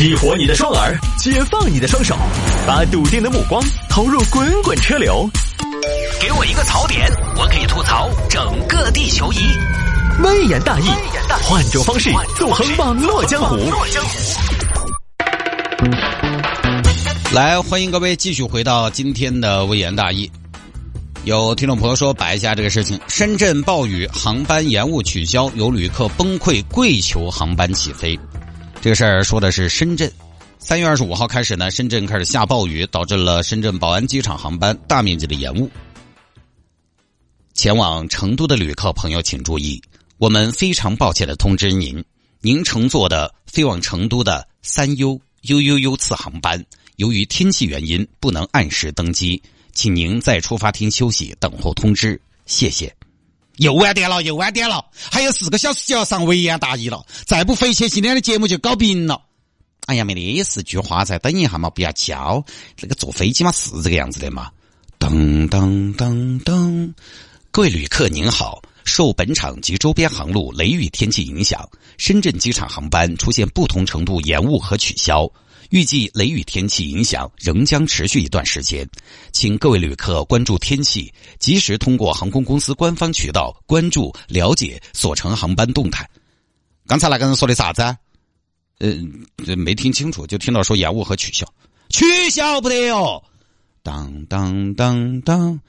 激活你的双耳，解放你的双手，把笃定的目光投入滚滚车流。给我一个槽点，我可以吐槽整个地球仪。微言大义，换种方式纵横网络江湖。来，欢迎各位继续回到今天的微言大义。有听众朋友说摆一下这个事情：深圳暴雨，航班延误取消，有旅客崩溃跪求航班起飞。这个事儿说的是深圳。三月二十五号开始呢，深圳开始下暴雨，导致了深圳宝安机场航班大面积的延误。前往成都的旅客朋友请注意，我们非常抱歉的通知您，您乘坐的飞往成都的三 U U U U 次航班，由于天气原因不能按时登机。请您在出发厅休息，等候通知，谢谢。又晚点了，又晚点了，还有四个小时就要上维言大义了，再不回去，今天的节目就搞不赢了。哎呀，没得四句话，再等一下嘛，不要叫。这个坐飞机嘛是这个样子的嘛。噔噔噔噔，各位旅客您好，受本场及周边航路雷雨天气影响，深圳机场航班出现不同程度延误和取消。预计雷雨天气影响仍将持续一段时间，请各位旅客关注天气，及时通过航空公司官方渠道关注了解所乘航班动态。刚才那个人说的啥子？嗯，没听清楚，就听到说延误和取消，取消不得哟。当当当当，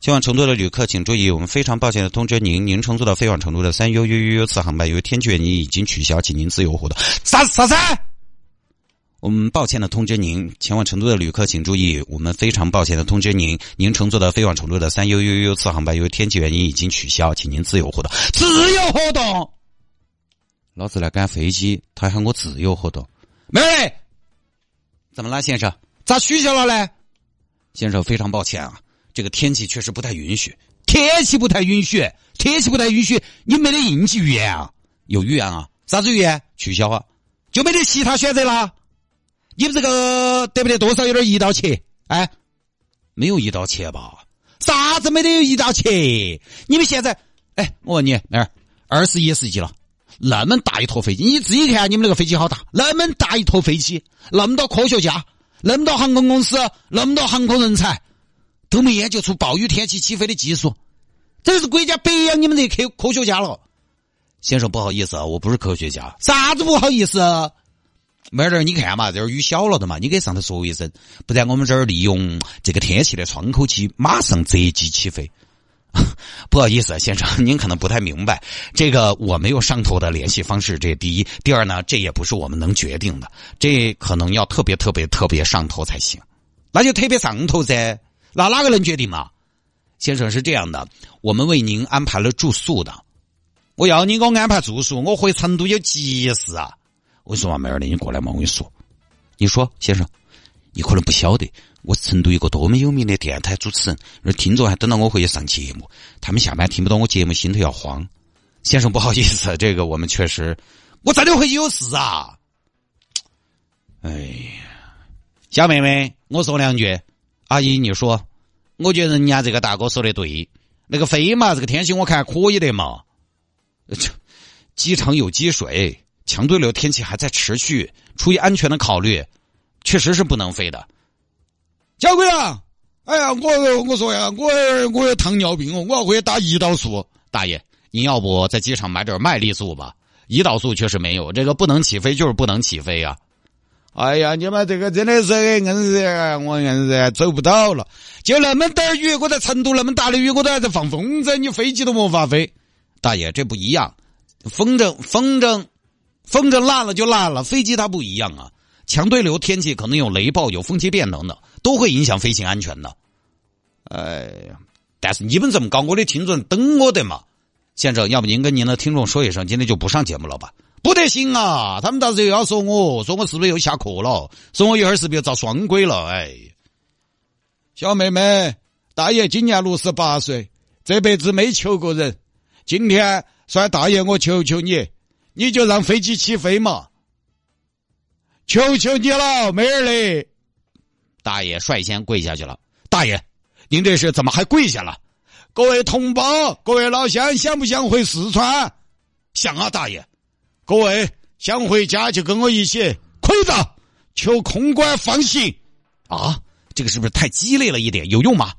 前往成都的旅客请注意，我们非常抱歉的通知您，您乘坐的飞往成都的三 U U U U 次航班由于天气原因已经取消，请您自由活动。啥啥子？我们抱歉的通知您，前往成都的旅客请注意，我们非常抱歉的通知您，您乘坐的飞往成都的三 U U U 次航班由于天气原因已经取消，请您自由活动。自由活动，老子来赶飞机，他喊我自由活动。妹儿，怎么了，先生？咋取消了呢？先生，非常抱歉啊，这个天气确实不太允许。天气不太允许，天气不太允许，你没得应急预案啊？有预案啊？啥子预案？取消啊？就没得其他选择了？你们这个得不得多少有点一刀切？哎，没有一刀切吧？啥子没得有一刀切？你们现在，哎，我问你，妹儿，二十一世纪了，那么大一坨飞机，你自己看你们那个飞机好大，那么大一坨飞机，那么多科学家，那么多航空公司，那么多航空人才，都没研究出暴雨天气起飞的技术，这是国家白养你们这科科学家了。先生，不好意思啊，我不是科学家，啥子不好意思？妹儿，你看嘛，这儿雨小了的嘛，你给上头说一声，不然我们这儿利用这个天气的窗口期，马上择机起飞。不好意思，先生，您可能不太明白，这个我没有上头的联系方式，这第一。第二呢，这也不是我们能决定的，这可能要特别特别特别上头才行。那就特别上头噻，那哪个能决定嘛？先生是这样的，我们为您安排了住宿的。我要你给我安排住宿，我回成都有急事啊。我说嘛，妹儿的，你过来嘛，我跟你说，你说，先生，你可能不晓得，我是成都一个多么有名的电台主持人，而听众还等到我回去上节目，他们下班听不到我节目，心头要慌。先生，不好意思，这个我们确实，我真的回去有事啊。哎呀，小妹妹，我说两句，阿姨你说，我觉得人家这个大哥说的对，那个飞嘛，这个天气我看可以的嘛，机场有积水。强对流天气还在持续，出于安全的考虑，确实是不能飞的。小鬼啊，哎呀，我我说呀，我我有糖尿病哦，我要回去打胰岛素。大爷，您要不在机场买点麦丽素吧？胰岛素确实没有，这个不能起飞就是不能起飞呀。哎呀，你们这个真的是硬是，我硬是走不到了。就那么点雨，我在成都那么大的雨，我都还在放风筝，你飞机都没法飞。大爷，这不一样，风筝风筝。风筝烂了就烂了，飞机它不一样啊！强对流天气可能有雷暴、有风气变等等，都会影响飞行安全的。哎呀，但是你们这么搞，我的听众等我的嘛，先生，要不您跟您的听众说一声，今天就不上节目了吧？不得行啊！他们到时候又要说我，说我是不是又下课了？说我一会儿是不是又遭双规了？哎，小妹妹，大爷今年六十八岁，这辈子没求过人，今天算大爷我求求你。你就让飞机起飞嘛！求求你了，妹儿嘞！大爷率先跪下去了。大爷，您这是怎么还跪下了？各位同胞，各位老乡，想不想回四川？想啊，大爷！各位想回家就跟我一起，跪着求空管放行啊！这个是不是太激烈了一点？有用吗？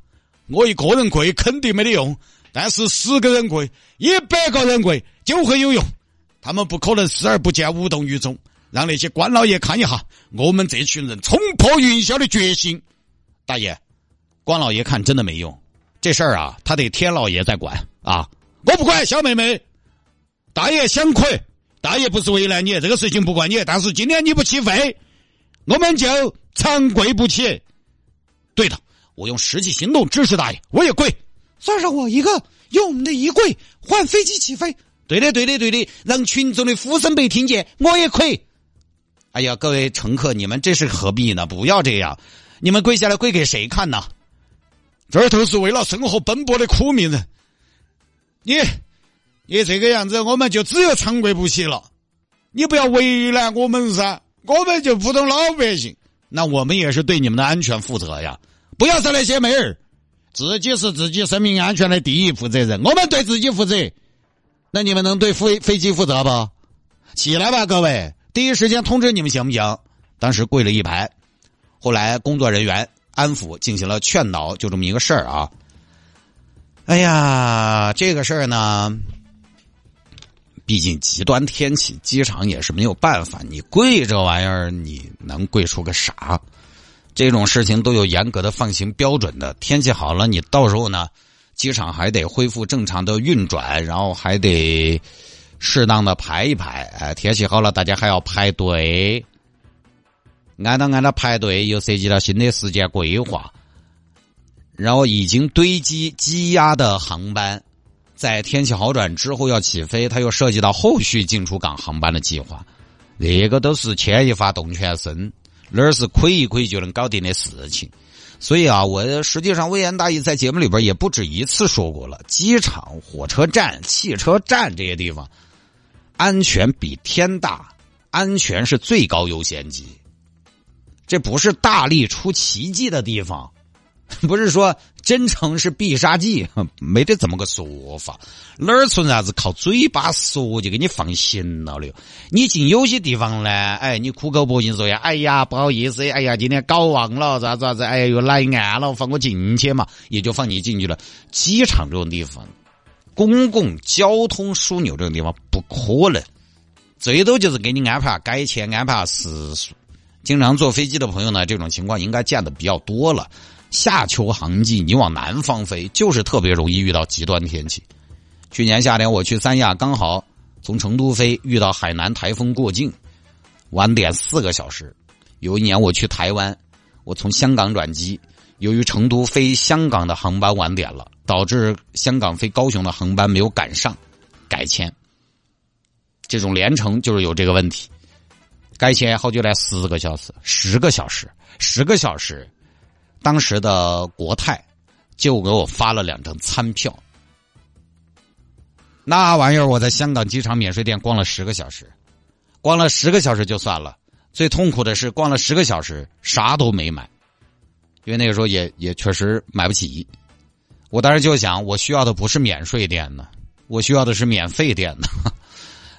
我一个人跪肯定没得用，但是十个人跪、一百个人跪就会有用。他们不可能视而不见、无动于衷，让那些官老爷看一下我们这群人冲破云霄的决心。大爷，官老爷看真的没用，这事儿啊，他得天老爷在管啊！我不管，小妹妹，大爷想跪，大爷不是为难你，这个事情不怪你，但是今天你不起飞，我们就长跪不起。对的，我用实际行动支持大爷，我也跪。算上我一个，用我们的一跪换飞机起飞。对的，对的，对的，让群众的呼声被听见，我也可以。哎呀，各位乘客，你们这是何必呢？不要这样，你们跪下来跪给谁看呢？这儿都是为了生活奔波的苦命人，你你这个样子，我们就只有长跪不起了。你不要为难我们噻，我们就普通老百姓。那我们也是对你们的安全负责呀！不要说那些妹儿，自己是自己生命安全的第一负责人，我们对自己负责。那你们能对飞飞机负责不？起来吧，各位！第一时间通知你们行不行？当时跪了一排，后来工作人员安抚，进行了劝导，就这么一个事儿啊。哎呀，这个事儿呢。毕竟极端天气，机场也是没有办法。你跪这玩意儿，你能跪出个啥？这种事情都有严格的放行标准的。天气好了，你到时候呢，机场还得恢复正常的运转，然后还得适当的排一排。哎，天气好了，大家还要排队，按照按照排队，又涉及到新的时间规划，然后已经堆积积压的航班。在天气好转之后要起飞，它又涉及到后续进出港航班的计划，那个都是牵一发动全身，哪儿是亏一亏就能搞定的事情。所以啊，我实际上微言大义在节目里边也不止一次说过了：机场、火车站、汽车站这些地方，安全比天大，安全是最高优先级。这不是大力出奇迹的地方。不是说真诚是必杀技，没得这么个说法。哪儿存在啥子靠嘴巴说就给你放行了的？你进有些地方呢，哎，你苦口婆心说呀，哎呀，不好意思，哎呀，今天搞忘了，咋咋子，哎呀，又来案了，放我进去嘛，也就放你进去了。机场这种地方，公共交通枢纽这种地方不可能，最多就是给你安排改签，安排时速。经常坐飞机的朋友呢，这种情况应该见的比较多了。夏秋航季，你往南方飞，就是特别容易遇到极端天气。去年夏天我去三亚，刚好从成都飞，遇到海南台风过境，晚点四个小时。有一年我去台湾，我从香港转机，由于成都飞香港的航班晚点了，导致香港飞高雄的航班没有赶上，改签。这种连程就是有这个问题，改签好久来十个小时，十个小时，十个小时。当时的国泰就给我发了两张餐票，那玩意儿我在香港机场免税店逛了十个小时，逛了十个小时就算了，最痛苦的是逛了十个小时啥都没买，因为那个时候也也确实买不起。我当时就想，我需要的不是免税店呢，我需要的是免费店呢，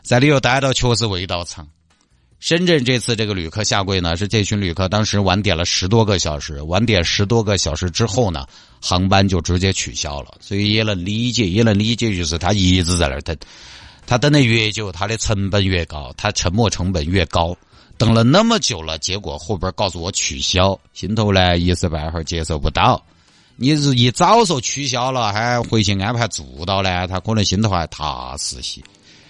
在里头待着确实味道长。深圳这次这个旅客下跪呢，是这群旅客当时晚点了十多个小时，晚点十多个小时之后呢，航班就直接取消了，所以也能理解，也能理解，就是他一直在那儿等，他等的越久，他的成本越高，他沉没成本越高，等了那么久了，结果后边告诉我取消，心头呢一时半会儿接受不到，你是一早说取消了，还回去安排住到呢，他可能心头还踏实些。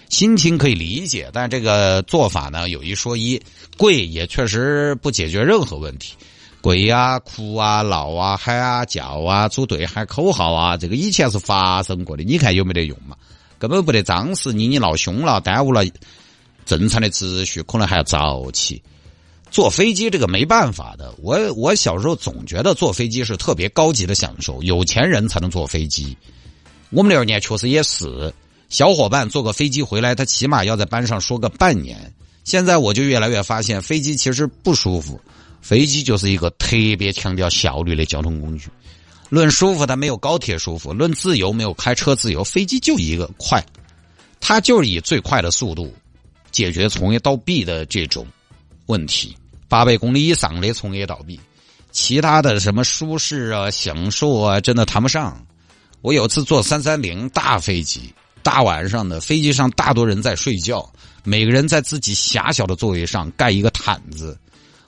心情可以理解，但这个做法呢有一说一，跪也确实不解决任何问题。跪啊、哭啊、闹啊、喊啊、叫啊、组队喊口号啊，这个以前是发生过的。你看有没得用嘛？根本不得张时，你你闹凶了，耽误了正常的秩序，可能还要早起。坐飞机这个没办法的。我我小时候总觉得坐飞机是特别高级的享受，有钱人才能坐飞机。我们那二年确实也是。小伙伴坐个飞机回来，他起码要在班上说个半年。现在我就越来越发现，飞机其实不舒服，飞机就是一个特别强调效率的交通工具。论舒服，它没有高铁舒服；论自由，没有开车自由。飞机就一个快，它就是以最快的速度解决从 A 到 B 的这种问题，八百公里以上的从 A 到 B，其他的什么舒适啊、享受啊，真的谈不上。我有次坐三三零大飞机，大晚上的飞机上大多人在睡觉，每个人在自己狭小的座位上盖一个毯子。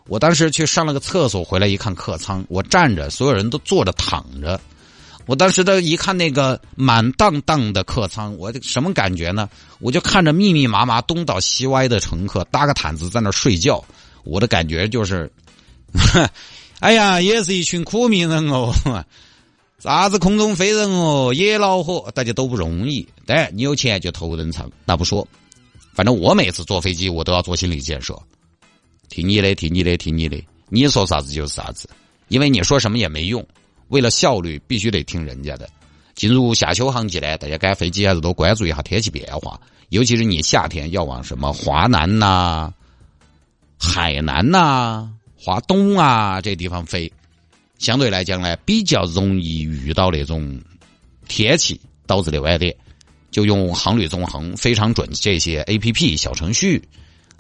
我当时去上了个厕所，回来一看客舱，我站着，所有人都坐着躺着。我当时的一看那个满当当的客舱，我什么感觉呢？我就看着密密麻麻东倒西歪的乘客搭个毯子在那睡觉，我的感觉就是，哎呀，也是一群苦命人哦。啥子空中飞人哦，也恼火，大家都不容易。但你有钱就头等舱，那不说。反正我每次坐飞机，我都要做心理建设，听你的，听你的，听你的，你说啥子就是啥子，因为你说什么也没用。为了效率，必须得听人家的。进入夏秋航季呢，大家赶飞机还是多关注一下天气变化，尤其是你夏天要往什么华南呐、海南呐、华东啊这地方飞，相对来讲呢，比较容易遇到那种天气导致的晚点。就用航旅纵横、非常准这些 A P P 小程序，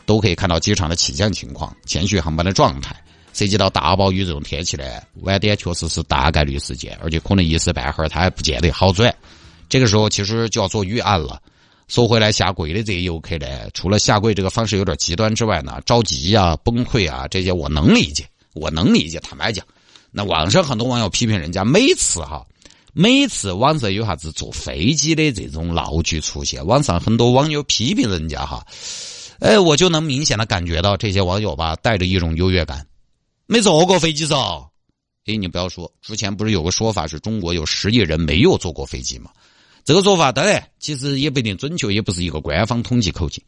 都可以看到机场的起降情况、前续航班的状态。涉及到大暴雨这种天气呢，晚点确实是大概率事件，而且可能一时半会儿它还不见得好转。这个时候其实就要做预案了。说回来，下跪的这些游客呢，除了下跪这个方式有点极端之外呢，着急啊、崩溃啊这些我能理解，我能理解。坦白讲，那网上很多网友批评人家，每次哈，每次网上有啥子坐飞机的这种闹剧出现，网上很多网友批评人家哈，哎，我就能明显的感觉到这些网友吧，带着一种优越感。没坐过飞机噻？哎，你不要说，之前不是有个说法是中国有十亿人没有坐过飞机吗？这个说法当然其实也不一定准确，也不是一个官方统计口径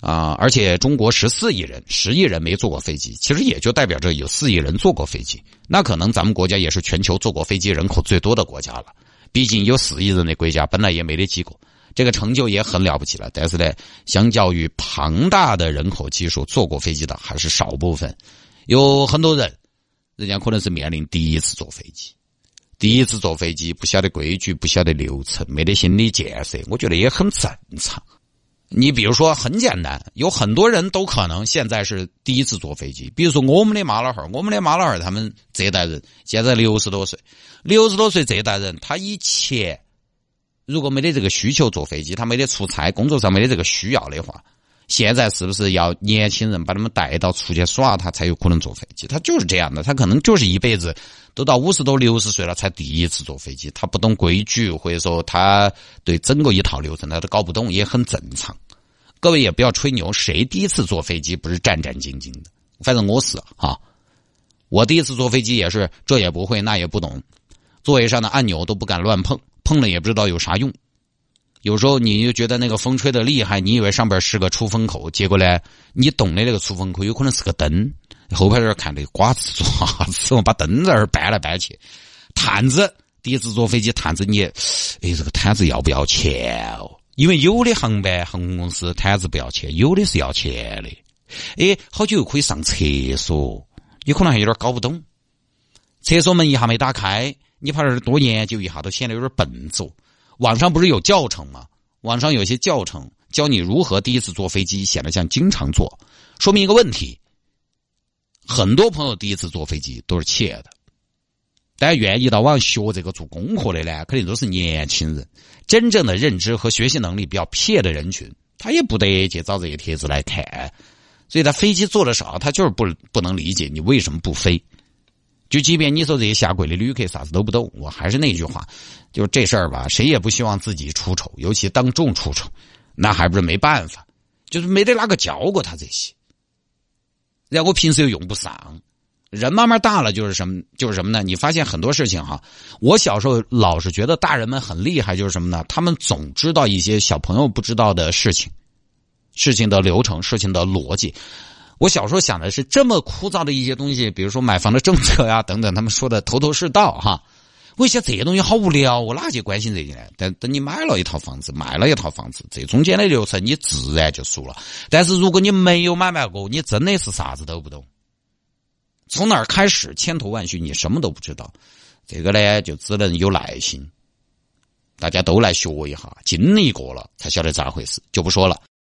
啊。而且中国十四亿人，十亿人没坐过飞机，其实也就代表着有四亿人坐过飞机。那可能咱们国家也是全球坐过飞机人口最多的国家了。毕竟有四亿人的国家本来也没得几个，这个成就也很了不起了。但是呢，相较于庞大的人口基数，坐过飞机的还是少部分。有很多人，人家可能是面临第一次坐飞机，第一次坐飞机不晓得规矩，不晓得流程，没得心理建设，我觉得也很正常。你比如说，很简单，有很多人都可能现在是第一次坐飞机。比如说，我们的妈老汉儿，我们的妈老汉儿，他们这代人现在六十多岁，六十多岁这代人，他以前如果没得这个需求坐飞机，他没得出差，工作上没得这个需要的话。现在是不是要年轻人把他们带到出去耍，他才有可能坐飞机？他就是这样的，他可能就是一辈子都到五十多、六十岁了才第一次坐飞机，他不懂规矩，或者说他对整个一套流程他都搞不懂，也很正常。各位也不要吹牛，谁第一次坐飞机不是战战兢兢的？反正我是哈，我第一次坐飞机也是这也不会那也不懂，座位上的按钮都不敢乱碰，碰了也不知道有啥用。有时候你就觉得那个风吹的厉害，你以为上边是个出风口，结果呢，你动的那个出风口有可能是个灯。后排这儿看的瓜子做啥子？我把灯在那儿搬来搬去。毯子，第一次坐飞机，毯子你，哎，这个毯子要不要钱哦？因为有的航班航空公司毯子不要钱，有的是要钱的。哎，好久又可以上厕所，你可能还有点搞不懂。厕所门一下没打开，你怕这多研究一下，都显得有点笨拙。网上不是有教程吗？网上有些教程教你如何第一次坐飞机显得像经常坐，说明一个问题：很多朋友第一次坐飞机都是怯的。大家愿意到网上学这个做功课的呢，肯定都是年轻人。真正的认知和学习能力比较撇的人群，他也不得去找这些帖子来看。所以他飞机坐的少，他就是不不能理解你为什么不飞。就即便你说这些下跪的旅客啥子都不懂，我还是那句话，就这事儿吧，谁也不希望自己出丑，尤其当众出丑，那还不是没办法，就是没得哪个教过他这些，然后我平时又用不上，人慢慢大了就是什么，就是什么呢？你发现很多事情哈，我小时候老是觉得大人们很厉害，就是什么呢？他们总知道一些小朋友不知道的事情，事情的流程，事情的逻辑。我小时候想的是这么枯燥的一些东西，比如说买房的政策呀等等，他们说的头头是道哈。我想这些东西好无聊，我哪去关心这些呢？但等你买了一套房子，卖了一套房子，这中间的流程你自然就熟了。但是如果你没有买卖过，你真的是啥子都不懂。从哪儿开始，千头万绪，你什么都不知道。这个呢，就只能有耐心，大家都来学一下，经历过了才晓得咋回事，就不说了。